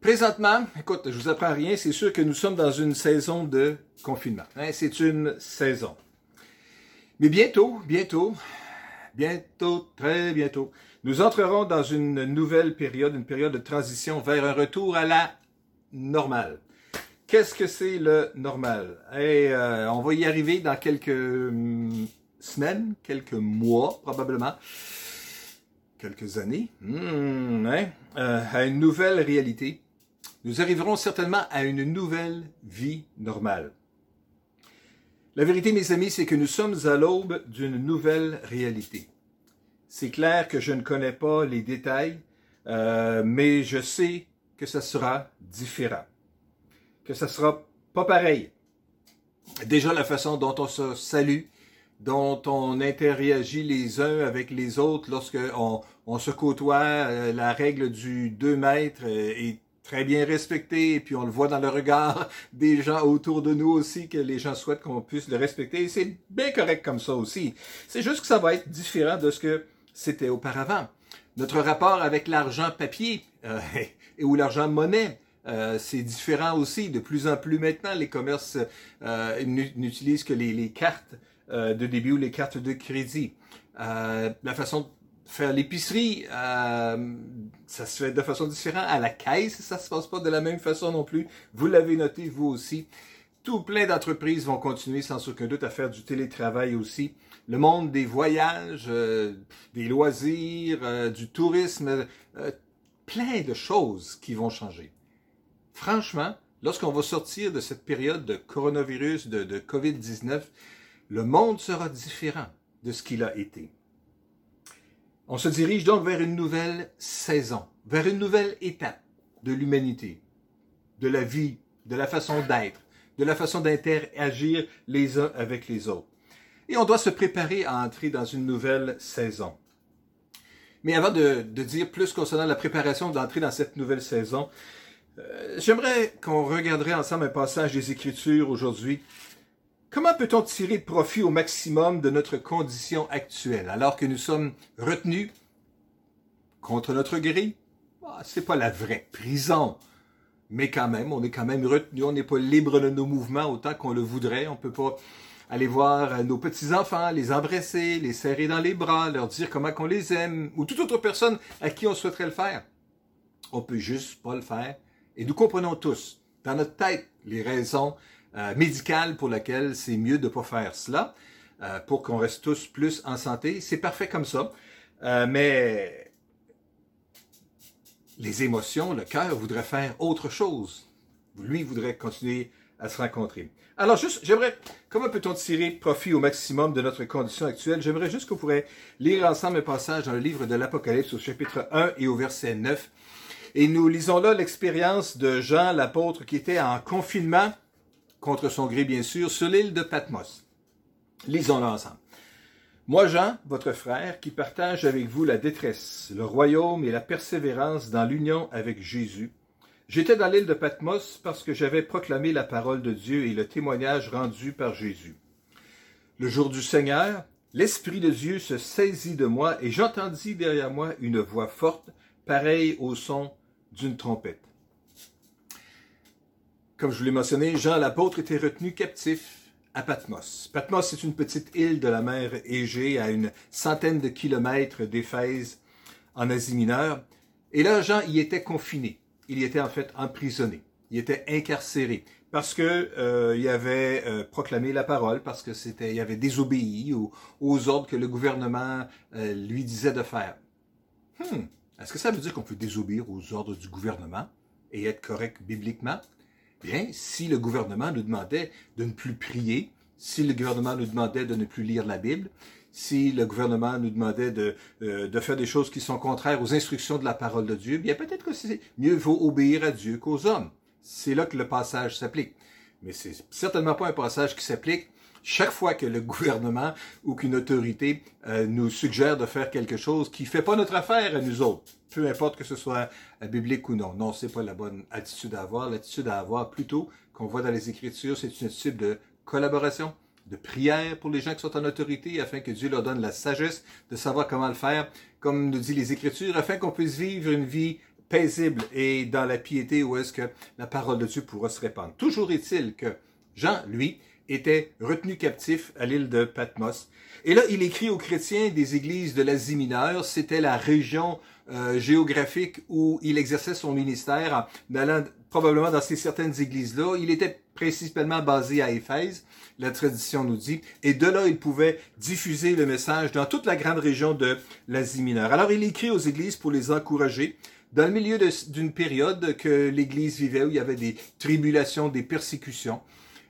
Présentement, écoute, je vous apprends rien, c'est sûr que nous sommes dans une saison de confinement. Hein, c'est une saison. Mais bientôt, bientôt, bientôt, très bientôt, nous entrerons dans une nouvelle période, une période de transition vers un retour à la normale. Qu'est-ce que c'est le normal? Et, euh, on va y arriver dans quelques hum, semaines, quelques mois probablement quelques années, hmm, hein, euh, à une nouvelle réalité. Nous arriverons certainement à une nouvelle vie normale. La vérité, mes amis, c'est que nous sommes à l'aube d'une nouvelle réalité. C'est clair que je ne connais pas les détails, euh, mais je sais que ça sera différent, que ça sera pas pareil. Déjà la façon dont on se salue, dont on interagit les uns avec les autres lorsque on, se côtoie. Euh, la règle du 2 mètres euh, est très bien respectée et puis on le voit dans le regard des gens autour de nous aussi que les gens souhaitent qu'on puisse le respecter. C'est bien correct comme ça aussi. C'est juste que ça va être différent de ce que c'était auparavant. Notre rapport avec l'argent papier euh, ou l'argent monnaie, c'est différent aussi. De plus en plus maintenant, les commerces n'utilisent que les, les cartes euh, de début ou les cartes de crédit. Euh, la façon de faire l'épicerie, euh, ça se fait de façon différente. À la caisse, ça se passe pas de la même façon non plus. Vous l'avez noté, vous aussi. Tout plein d'entreprises vont continuer sans aucun doute à faire du télétravail aussi. Le monde des voyages, des loisirs, du tourisme, plein de choses qui vont changer. Franchement, lorsqu'on va sortir de cette période de coronavirus, de, de COVID-19, le monde sera différent de ce qu'il a été. On se dirige donc vers une nouvelle saison, vers une nouvelle étape de l'humanité, de la vie, de la façon d'être, de la façon d'interagir les uns avec les autres. Et on doit se préparer à entrer dans une nouvelle saison. Mais avant de, dire plus concernant la préparation d'entrer dans cette nouvelle saison, euh, j'aimerais qu'on regarderait ensemble un passage des Écritures aujourd'hui Comment peut-on tirer profit au maximum de notre condition actuelle alors que nous sommes retenus contre notre gré? Ah, c'est pas la vraie prison. Mais quand même, on est quand même retenu, on n'est pas libre de nos mouvements autant qu'on le voudrait. On peut pas aller voir nos petits-enfants, les embrasser, les serrer dans les bras, leur dire comment qu'on les aime, ou toute autre personne à qui on souhaiterait le faire. On peut juste pas le faire. Et nous comprenons tous, dans notre tête, les raisons euh, médicale pour laquelle c'est mieux de pas faire cela, euh, pour qu'on reste tous plus en santé. C'est parfait comme ça. Euh, mais les émotions, le cœur voudrait faire autre chose. Lui voudrait continuer à se rencontrer. Alors juste, j'aimerais, comment peut-on tirer profit au maximum de notre condition actuelle? J'aimerais juste qu'on pourrait lire ensemble un passage dans le livre de l'Apocalypse au chapitre 1 et au verset 9. Et nous lisons là l'expérience de Jean l'apôtre qui était en confinement contre son gré bien sûr, sur l'île de Patmos. Lisons-le ensemble. Moi, Jean, votre frère, qui partage avec vous la détresse, le royaume et la persévérance dans l'union avec Jésus, j'étais dans l'île de Patmos parce que j'avais proclamé la parole de Dieu et le témoignage rendu par Jésus. Le jour du Seigneur, l'Esprit de Dieu se saisit de moi et j'entendis derrière moi une voix forte, pareille au son d'une trompette. Comme je vous l'ai mentionné, Jean l'apôtre était retenu captif à Patmos. Patmos, c'est une petite île de la mer Égée à une centaine de kilomètres d'Éphèse en Asie mineure. Et là, Jean y était confiné. Il y était en fait emprisonné. Il était incarcéré parce que euh, il avait euh, proclamé la parole, parce que c'était, il avait désobéi aux, ordres que le gouvernement euh, lui disait de faire. Hmm. Est-ce que ça veut dire qu'on peut désobéir aux ordres du gouvernement et être correct bibliquement? Bien, si le gouvernement nous demandait de ne plus prier, si le gouvernement nous demandait de ne plus lire la Bible, si le gouvernement nous demandait de, euh, de faire des choses qui sont contraires aux instructions de la parole de Dieu, bien peut-être que c'est mieux vaut obéir à Dieu qu'aux hommes. C'est là que le passage s'applique. Mais c'est certainement pas un passage qui s'applique chaque fois que le gouvernement ou qu'une autorité euh, nous suggère de faire quelque chose qui fait pas notre affaire à nous autres, peu importe que ce soit euh, biblique ou non. Non, c'est pas la bonne attitude à avoir. L'attitude à avoir plutôt qu'on voit dans les Écritures, c'est une attitude de collaboration, de prière pour les gens qui sont en autorité, afin que Dieu leur donne la sagesse de savoir comment le faire, comme nous dit les Écritures, afin qu'on puisse vivre une vie paisible et dans la piété où est-ce que la parole de Dieu pourra se répandre. Toujours est-il que Jean, lui, était retenu captif à l'île de Patmos. Et là, il écrit aux chrétiens des églises de l'Asie mineure. C'était la région euh, géographique où il exerçait son ministère en allant probablement dans ces certaines églises-là. Il était principalement basé à Éphèse, la tradition nous dit, et de là, il pouvait diffuser le message dans toute la grande région de l'Asie mineure. Alors, il écrit aux églises pour les encourager, dans le milieu d'une période que l'Église vivait, où il y avait des tribulations, des persécutions.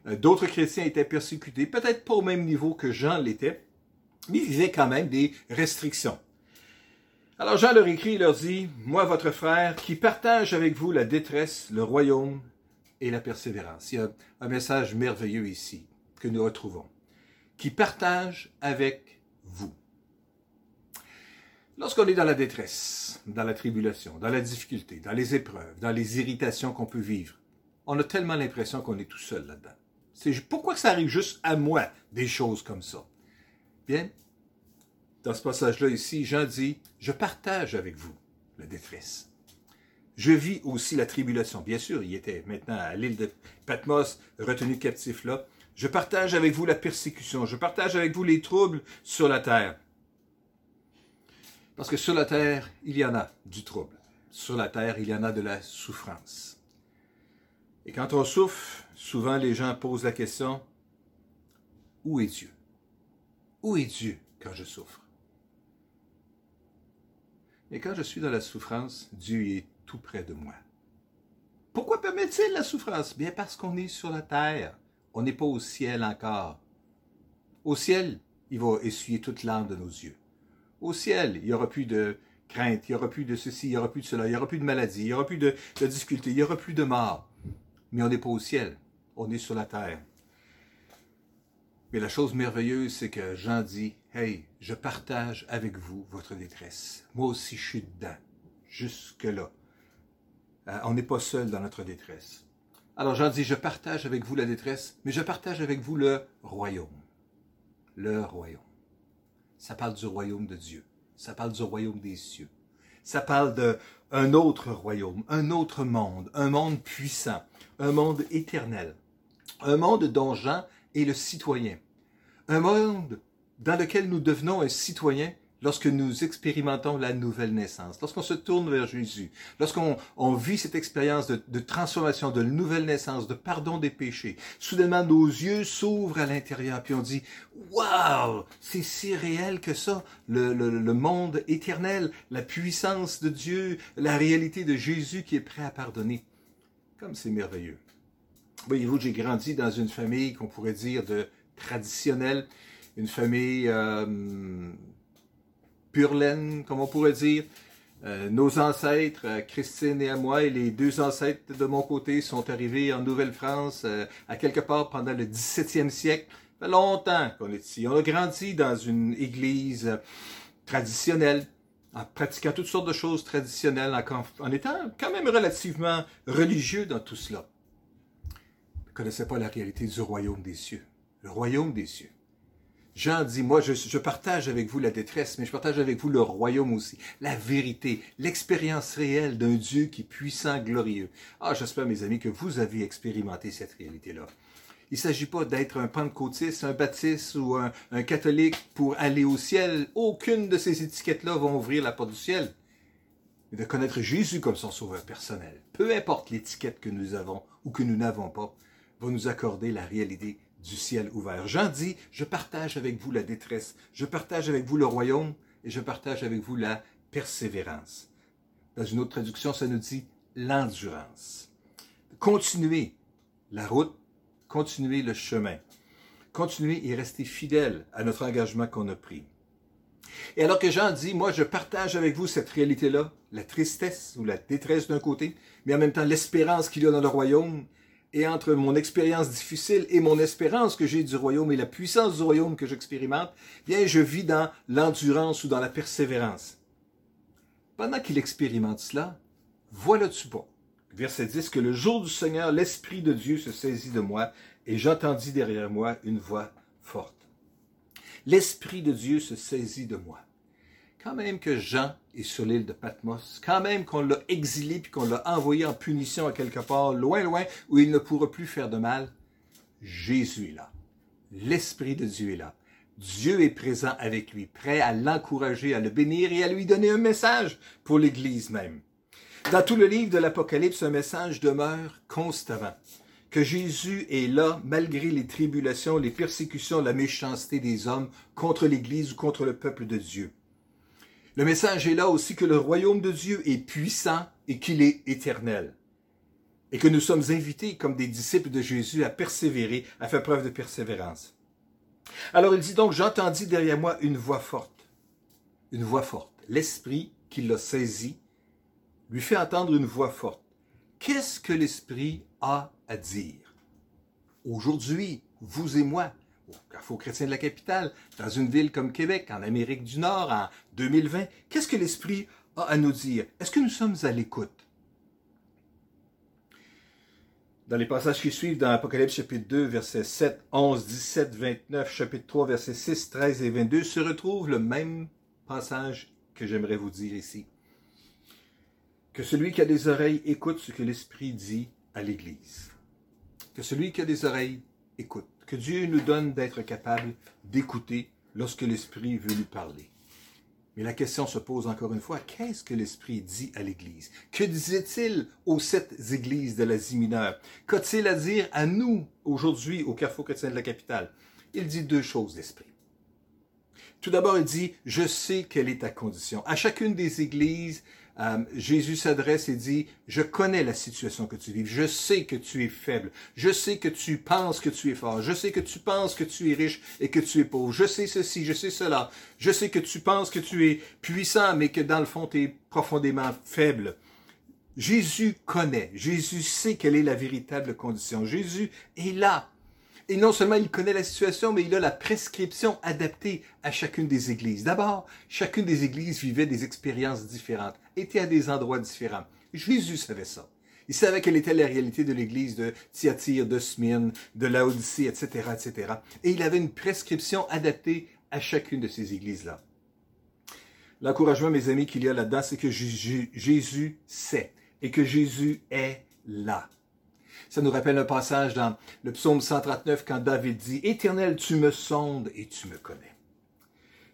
Euh, d'autres chrétiens étaient persécutés, peut-être pas au même niveau que Jean l'était, mais il vivait quand même des restrictions. Alors Jean leur écrit, il leur dit, moi votre frère, qui partage avec vous la détresse, le royaume et la persévérance. Il y a un message merveilleux ici que nous retrouvons, qui partage avec vous. Lorsqu'on est dans la détresse, dans la tribulation, dans la difficulté, dans les épreuves, dans les irritations qu'on peut vivre, on a tellement l'impression qu'on est tout seul là-dedans. Pourquoi ça arrive juste à moi des choses comme ça? Bien, dans ce passage-là ici, Jean dit, je partage avec vous la détresse. Je vis aussi la tribulation. Bien sûr, il était maintenant à l'île de Patmos, retenu captif là. Je partage avec vous la persécution. Je partage avec vous les troubles sur la terre. Parce que sur la terre, il y en a du trouble. Sur la terre, il y en a de la souffrance. Et quand on souffre, souvent les gens posent la question, où est Dieu? Où est Dieu quand je souffre? Et quand je suis dans la souffrance, Dieu est tout près de moi. Pourquoi permet-il la souffrance? Bien parce qu'on est sur la terre. On n'est pas au ciel encore. Au ciel, il va essuyer toute l'âme de nos yeux. Au ciel, il n'y aura plus de crainte, il n'y aura plus de ceci, il n'y aura plus de cela, il n'y aura plus de maladie, il n'y aura plus de, de difficultés, il n'y aura plus de mort. Mais on n'est pas au ciel, on est sur la terre. Mais la chose merveilleuse, c'est que Jean dit, Hey, je partage avec vous votre détresse. Moi aussi, je suis dedans, jusque-là. Euh, on n'est pas seul dans notre détresse. Alors Jean dit, je partage avec vous la détresse, mais je partage avec vous le royaume. Le royaume. Ça parle du royaume de Dieu. Ça parle du royaume des cieux. Ça parle d'un autre royaume, un autre monde, un monde puissant, un monde éternel, un monde dont Jean est le citoyen, un monde dans lequel nous devenons un citoyen lorsque nous expérimentons la nouvelle naissance, lorsqu'on se tourne vers Jésus, lorsqu'on on vit cette expérience de, transformation, de nouvelle naissance, de pardon des péchés, soudainement nos yeux s'ouvrent à l'intérieur, puis on dit, waouh, c'est si réel que ça, le monde éternel, la puissance de Dieu, la réalité de Jésus qui est prêt à pardonner. Comme c'est merveilleux. Voyez-vous, j'ai grandi dans une famille qu'on pourrait dire de traditionnelle, une famille euh, pure laine, comme on pourrait dire. Euh, nos ancêtres, euh, Christine et moi, et les deux ancêtres de mon côté sont arrivés en Nouvelle-France euh, à quelque part pendant le 17e siècle. Ça fait longtemps qu'on est ici. On a grandi dans une église traditionnelle, en pratiquant toutes sortes de choses traditionnelles, en, en étant quand même relativement religieux dans tout cela. On ne connaissait pas la réalité du royaume des cieux. Le royaume des cieux. Jean dit, moi, je, partage avec vous la détresse, mais je partage avec vous le royaume aussi, la vérité, l'expérience réelle d'un Dieu qui est puissant, glorieux. Ah, j'espère, mes amis, que vous avez expérimenté cette réalité-là. Il ne s'agit pas d'être un pentecôtiste, un baptiste ou un, un, catholique pour aller au ciel. Aucune de ces étiquettes-là vont ouvrir la porte du ciel. Mais de connaître Jésus comme son sauveur personnel, peu importe l'étiquette que nous avons ou que nous n'avons pas, va nous accorder la réalité du ciel ouvert. Jean dit, je partage avec vous la détresse, je partage avec vous le royaume et je partage avec vous la persévérance. Dans une autre traduction, ça nous dit l'endurance. Continuez la route, continuez le chemin. Continuez et restez fidèles à notre engagement qu'on a pris. Et alors que Jean dit, moi je partage avec vous cette réalité-là, la tristesse ou la détresse d'un côté, mais en même temps l'espérance qu'il y a dans le royaume, et entre mon expérience difficile et mon espérance que j'ai du royaume et la puissance du royaume que j'expérimente, bien, je vis dans l'endurance ou dans la persévérance. Pendant qu'il expérimente cela, voilà-tu pas. Verset 10, que le jour du Seigneur, l'Esprit de Dieu se saisit de moi, et j'entendis derrière moi une voix forte. L'Esprit de Dieu se saisit de moi. Quand même que Jean est sur l'île de Patmos, quand même qu'on l'a exilé puis qu'on l'a envoyé en punition à quelque part, loin, loin, où il ne pourra plus faire de mal, Jésus est là. L'Esprit de Dieu est là. Dieu est présent avec lui, prêt à l'encourager, à le bénir et à lui donner un message pour l'Église même. Dans tout le livre de l'Apocalypse, un message demeure constamment. Que Jésus est là malgré les tribulations, les persécutions, la méchanceté des hommes contre l'Église ou contre le peuple de Dieu. Le message est là aussi que le royaume de Dieu est puissant et qu'il est éternel. Et que nous sommes invités comme des disciples de Jésus à persévérer, à faire preuve de persévérance. Alors il dit donc, j'entendis derrière moi une voix forte. Une voix forte. L'Esprit qui l'a saisi lui fait entendre une voix forte. Qu'est-ce que l'Esprit a à dire? Aujourd'hui, vous et moi, au Carrefour chrétien de la capitale, dans une ville comme Québec, en Amérique du Nord, en 2020, qu'est-ce que l'Esprit a à nous dire? Est-ce que nous sommes à l'écoute? Dans les passages qui suivent, dans Apocalypse chapitre 2, versets 7, 11, 17, 29, chapitre 3, versets 6, 13 et 22, se retrouve le même passage que j'aimerais vous dire ici. Que celui qui a des oreilles écoute ce que l'Esprit dit à l'Église. Que celui qui a des oreilles écoute. Que Dieu nous donne d'être capable d'écouter lorsque l'Esprit veut nous parler. Mais la question se pose encore une fois, qu'est-ce que l'Esprit dit à l'Église? Que disait-il aux sept églises de l'Asie mineure? Qu'a-t-il à dire à nous aujourd'hui au Carrefour chrétien de la capitale? Il dit deux choses, l'Esprit. Tout d'abord, il dit, je sais quelle est ta condition. À chacune des églises, euh, Jésus s'adresse et dit, je connais la situation que tu vis, je sais que tu es faible, je sais que tu penses que tu es fort, je sais que tu penses que tu es riche et que tu es pauvre, je sais ceci, je sais cela, je sais que tu penses que tu es puissant, mais que dans le fond, tu es profondément faible. Jésus connaît, Jésus sait quelle est la véritable condition. Jésus est là. Et non seulement il connaît la situation, mais il a la prescription adaptée à chacune des églises. D'abord, chacune des églises vivait des expériences différentes, était à des endroits différents. Jésus savait ça. Il savait quelle était la réalité de l'église de Thyatire, de Smyrne, de Laodicée, etc., etc. Et il avait une prescription adaptée à chacune de ces églises-là. L'encouragement, mes amis, qu'il y a là-dedans, c'est que Jésus sait et que Jésus est là. Ça nous rappelle un passage dans le psaume 139 quand David dit, Éternel, tu me sondes et tu me connais.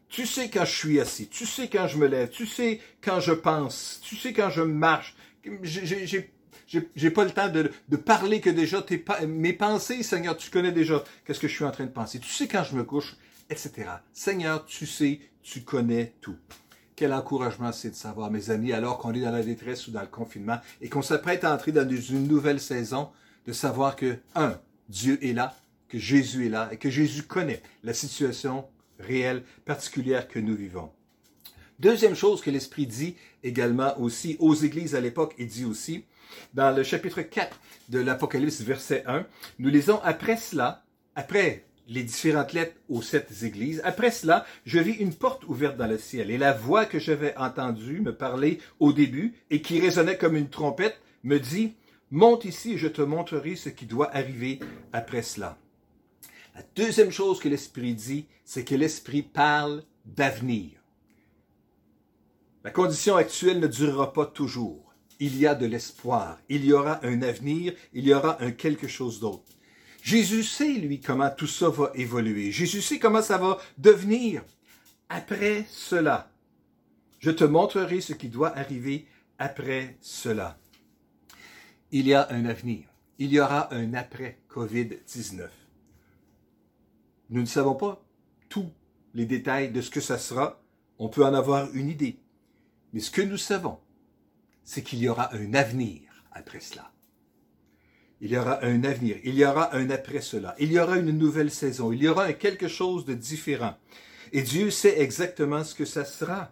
Tu sais quand je suis assis, tu sais quand je me lève, tu sais quand je pense, tu sais quand je marche. J'ai pas le temps de, parler que déjà tes, mes pensées, Seigneur, tu connais déjà qu'est-ce que je suis en train de penser. Tu sais quand je me couche, etc. Seigneur, tu sais, tu connais tout. Quel encouragement c'est de savoir, mes amis, alors qu'on est dans la détresse ou dans le confinement et qu'on s'apprête à entrer dans une nouvelle saison, de savoir que, un, Dieu est là, que Jésus est là et que Jésus connaît la situation réelle, particulière que nous vivons. Deuxième chose que l'Esprit dit également aussi aux églises à l'époque et dit aussi, dans le chapitre 4 de l'Apocalypse, verset 1, nous lisons après cela, après les différentes lettres aux sept églises. Après cela, je vis une porte ouverte dans le ciel et la voix que j'avais entendue me parler au début et qui résonnait comme une trompette me dit, monte ici et je te montrerai ce qui doit arriver après cela. La deuxième chose que l'Esprit dit, c'est que l'Esprit parle d'avenir. La condition actuelle ne durera pas toujours. Il y a de l'espoir. Il y aura un avenir. Il y aura un quelque chose d'autre. Jésus sait, lui, comment tout ça va évoluer. Jésus sait comment ça va devenir. Après cela, je te montrerai ce qui doit arriver après cela. Il y a un avenir. Il y aura un après COVID-19. Nous ne savons pas tous les détails de ce que ça sera. On peut en avoir une idée. Mais ce que nous savons, c'est qu'il y aura un avenir après cela. Il y aura un avenir, il y aura un après cela, il y aura une nouvelle saison, il y aura quelque chose de différent. Et Dieu sait exactement ce que ça sera.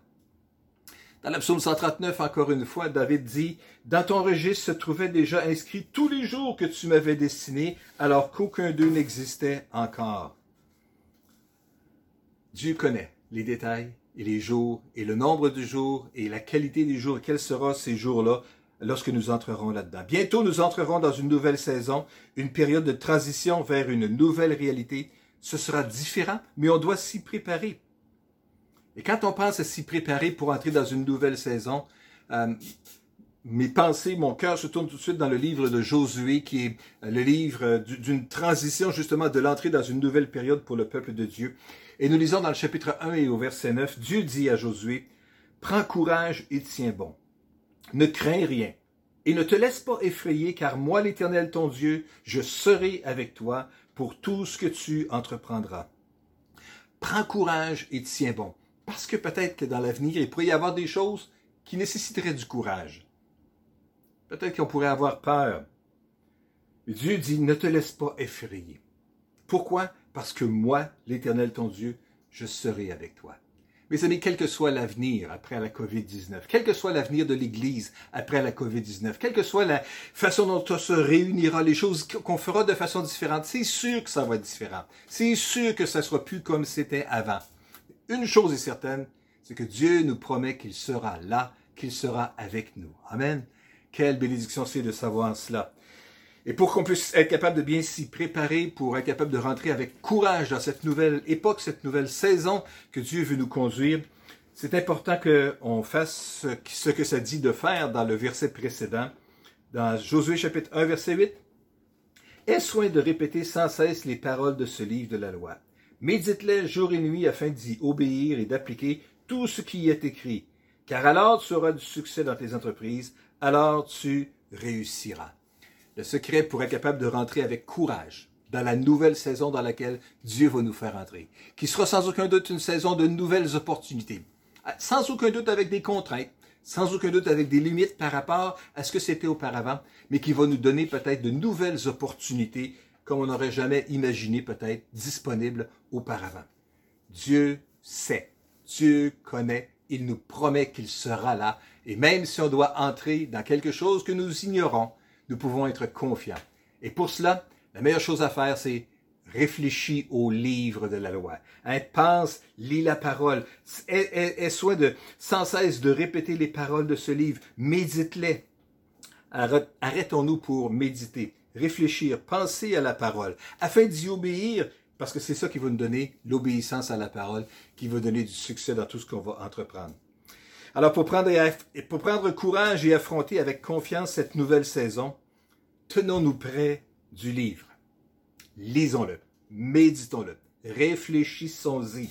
Dans la psaume 139, encore une fois, David dit, Dans ton registre se trouvaient déjà inscrits tous les jours que tu m'avais destinés, alors qu'aucun d'eux n'existait encore. Dieu connaît les détails et les jours et le nombre de jours et la qualité des jours, quels seront ces jours-là lorsque nous entrerons là-dedans. Bientôt, nous entrerons dans une nouvelle saison, une période de transition vers une nouvelle réalité. Ce sera différent, mais on doit s'y préparer. Et quand on pense à s'y préparer pour entrer dans une nouvelle saison, euh, mes pensées, mon cœur se tourne tout de suite dans le livre de Josué, qui est le livre d'une transition justement de l'entrée dans une nouvelle période pour le peuple de Dieu. Et nous lisons dans le chapitre 1 et au verset 9, Dieu dit à Josué, Prends courage et tiens bon. Ne crains rien. Et ne te laisse pas effrayer, car moi, l'Éternel ton Dieu, je serai avec toi pour tout ce que tu entreprendras. Prends courage et tiens bon, parce que peut-être que dans l'avenir, il pourrait y avoir des choses qui nécessiteraient du courage. Peut-être qu'on pourrait avoir peur. Dieu dit, ne te laisse pas effrayer. Pourquoi? Parce que moi, l'Éternel ton Dieu, je serai avec toi. Mes amis, quel que soit l'avenir après la COVID-19, quel que soit l'avenir de l'Église après la COVID-19, quelle que soit la façon dont on se réunira, les choses qu'on fera de façon différente, c'est sûr que ça va être différent. C'est sûr que ça sera plus comme c'était avant. Une chose est certaine, c'est que Dieu nous promet qu'il sera là, qu'il sera avec nous. Amen. Quelle bénédiction c'est de savoir cela. Et pour qu'on puisse être capable de bien s'y préparer, pour être capable de rentrer avec courage dans cette nouvelle époque, cette nouvelle saison que Dieu veut nous conduire, c'est important qu'on fasse ce que ça dit de faire dans le verset précédent, dans Josué chapitre 1, verset 8. Aie soin de répéter sans cesse les paroles de ce livre de la loi? Médite-les jour et nuit afin d'y obéir et d'appliquer tout ce qui y est écrit. Car alors tu auras du succès dans tes entreprises, alors tu réussiras le secret pour être capable de rentrer avec courage dans la nouvelle saison dans laquelle Dieu va nous faire entrer, qui sera sans aucun doute une saison de nouvelles opportunités, sans aucun doute avec des contraintes, sans aucun doute avec des limites par rapport à ce que c'était auparavant, mais qui va nous donner peut-être de nouvelles opportunités comme on n'aurait jamais imaginé peut-être disponibles auparavant. Dieu sait, Dieu connaît, il nous promet qu'il sera là, et même si on doit entrer dans quelque chose que nous ignorons, nous pouvons être confiants. Et pour cela, la meilleure chose à faire, c'est réfléchir au livre de la loi. Hein, pense, lis la parole. Aie, soin de sans cesse de répéter les paroles de ce livre. Médite-les. Arrêtons-nous pour méditer, réfléchir, penser à la parole, afin d'y obéir, parce que c'est ça qui va nous donner l'obéissance à la parole, qui va donner du succès dans tout ce qu'on va entreprendre. Alors pour prendre, pour prendre courage et affronter avec confiance cette nouvelle saison, tenons-nous près du livre. Lisons-le, méditons-le, réfléchissons-y,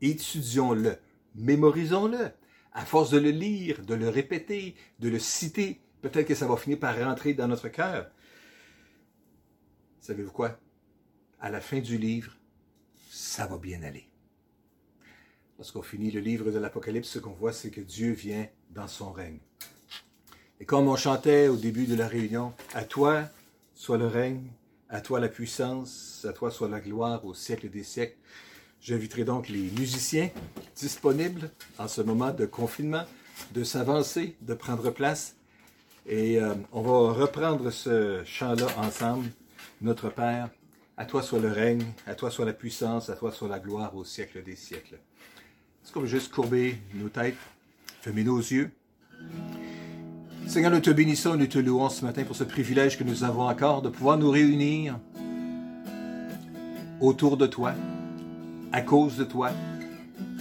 étudions-le, mémorisons-le. À force de le lire, de le répéter, de le citer, peut-être que ça va finir par rentrer dans notre cœur. Savez-vous quoi? À la fin du livre, ça va bien aller. Lorsqu'on finit le livre de l'Apocalypse, ce qu'on voit, c'est que Dieu vient dans son règne. Et comme on chantait au début de la réunion, à toi soit le règne, à toi la puissance, à toi soit la gloire au siècle des siècles. J'inviterai donc les musiciens disponibles en ce moment de confinement de s'avancer, de prendre place. Et euh, on va reprendre ce chant-là ensemble. Notre Père, à toi soit le règne, à toi soit la puissance, à toi soit la gloire au siècle des siècles. Est-ce qu'on veut juste courber nos têtes, fermer nos yeux? Seigneur, nous te bénissons, nous te louons ce matin pour ce privilège que nous avons encore de pouvoir nous réunir autour de toi, à cause de toi,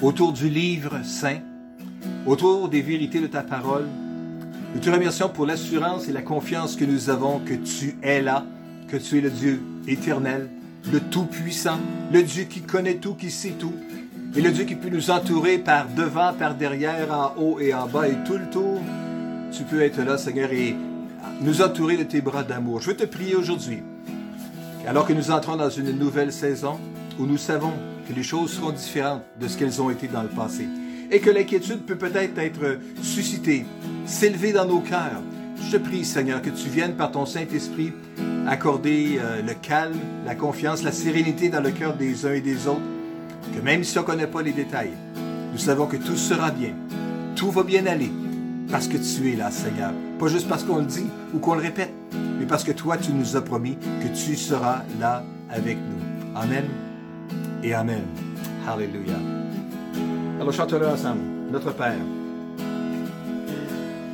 autour du livre saint, autour des vérités de ta parole. Nous te remercions pour l'assurance et la confiance que nous avons que tu es là, que tu es le Dieu éternel, le Tout-Puissant, le Dieu qui connaît tout, qui sait tout, et le Dieu qui peut nous entourer par devant, par derrière, en haut et en bas et tout le tour. Tu peux être là, Seigneur, et nous entourer de tes bras d'amour. Je veux te prier aujourd'hui, alors que nous entrons dans une nouvelle saison où nous savons que les choses seront différentes de ce qu'elles ont été dans le passé et que l'inquiétude peut peut-être être suscitée, s'élever dans nos cœurs. Je te prie, Seigneur, que tu viennes par ton Saint-Esprit accorder euh, le calme, la confiance, la sérénité dans le cœur des uns et des autres que même si on ne connaît pas les détails, nous savons que tout sera bien. Tout va bien aller parce que tu es là, Seigneur. Pas juste parce qu'on le dit ou qu'on le répète, mais parce que toi, tu nous as promis que tu seras là avec nous. Amen et Amen. Alléluia. Alors chantons ensemble. Notre Père